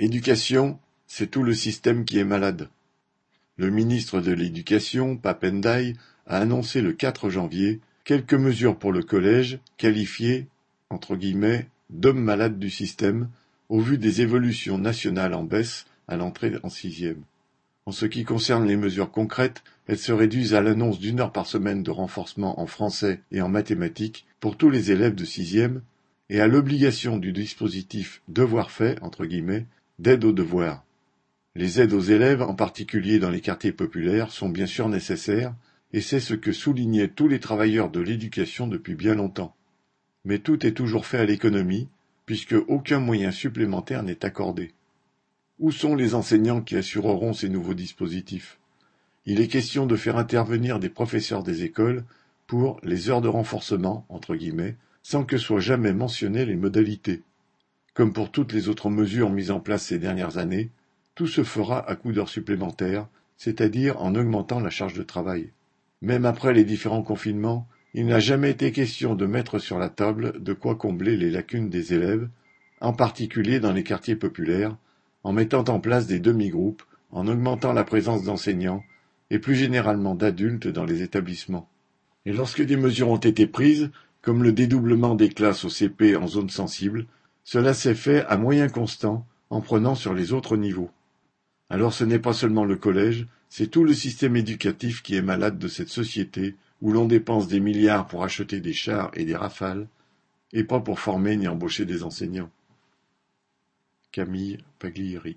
Éducation, c'est tout le système qui est malade. Le ministre de l'Éducation, Pap Ndiaye, a annoncé le 4 janvier quelques mesures pour le collège qualifiées d'hommes malades du système au vu des évolutions nationales en baisse à l'entrée en sixième. En ce qui concerne les mesures concrètes, elles se réduisent à l'annonce d'une heure par semaine de renforcement en français et en mathématiques pour tous les élèves de sixième et à l'obligation du dispositif devoir fait entre guillemets d'aide aux devoirs. Les aides aux élèves, en particulier dans les quartiers populaires, sont bien sûr nécessaires, et c'est ce que soulignaient tous les travailleurs de l'éducation depuis bien longtemps. Mais tout est toujours fait à l'économie, puisque aucun moyen supplémentaire n'est accordé. Où sont les enseignants qui assureront ces nouveaux dispositifs? Il est question de faire intervenir des professeurs des écoles pour les heures de renforcement, entre guillemets, sans que soient jamais mentionnées les modalités. Comme pour toutes les autres mesures mises en place ces dernières années, tout se fera à coup d'heures supplémentaires, c'est-à-dire en augmentant la charge de travail. Même après les différents confinements, il n'a jamais été question de mettre sur la table de quoi combler les lacunes des élèves, en particulier dans les quartiers populaires, en mettant en place des demi-groupes, en augmentant la présence d'enseignants et plus généralement d'adultes dans les établissements. Et lorsque des mesures ont été prises, comme le dédoublement des classes au CP en zone sensible, cela s'est fait à moyen constant en prenant sur les autres niveaux. Alors ce n'est pas seulement le collège, c'est tout le système éducatif qui est malade de cette société où l'on dépense des milliards pour acheter des chars et des rafales, et pas pour former ni embaucher des enseignants. Camille Paglieri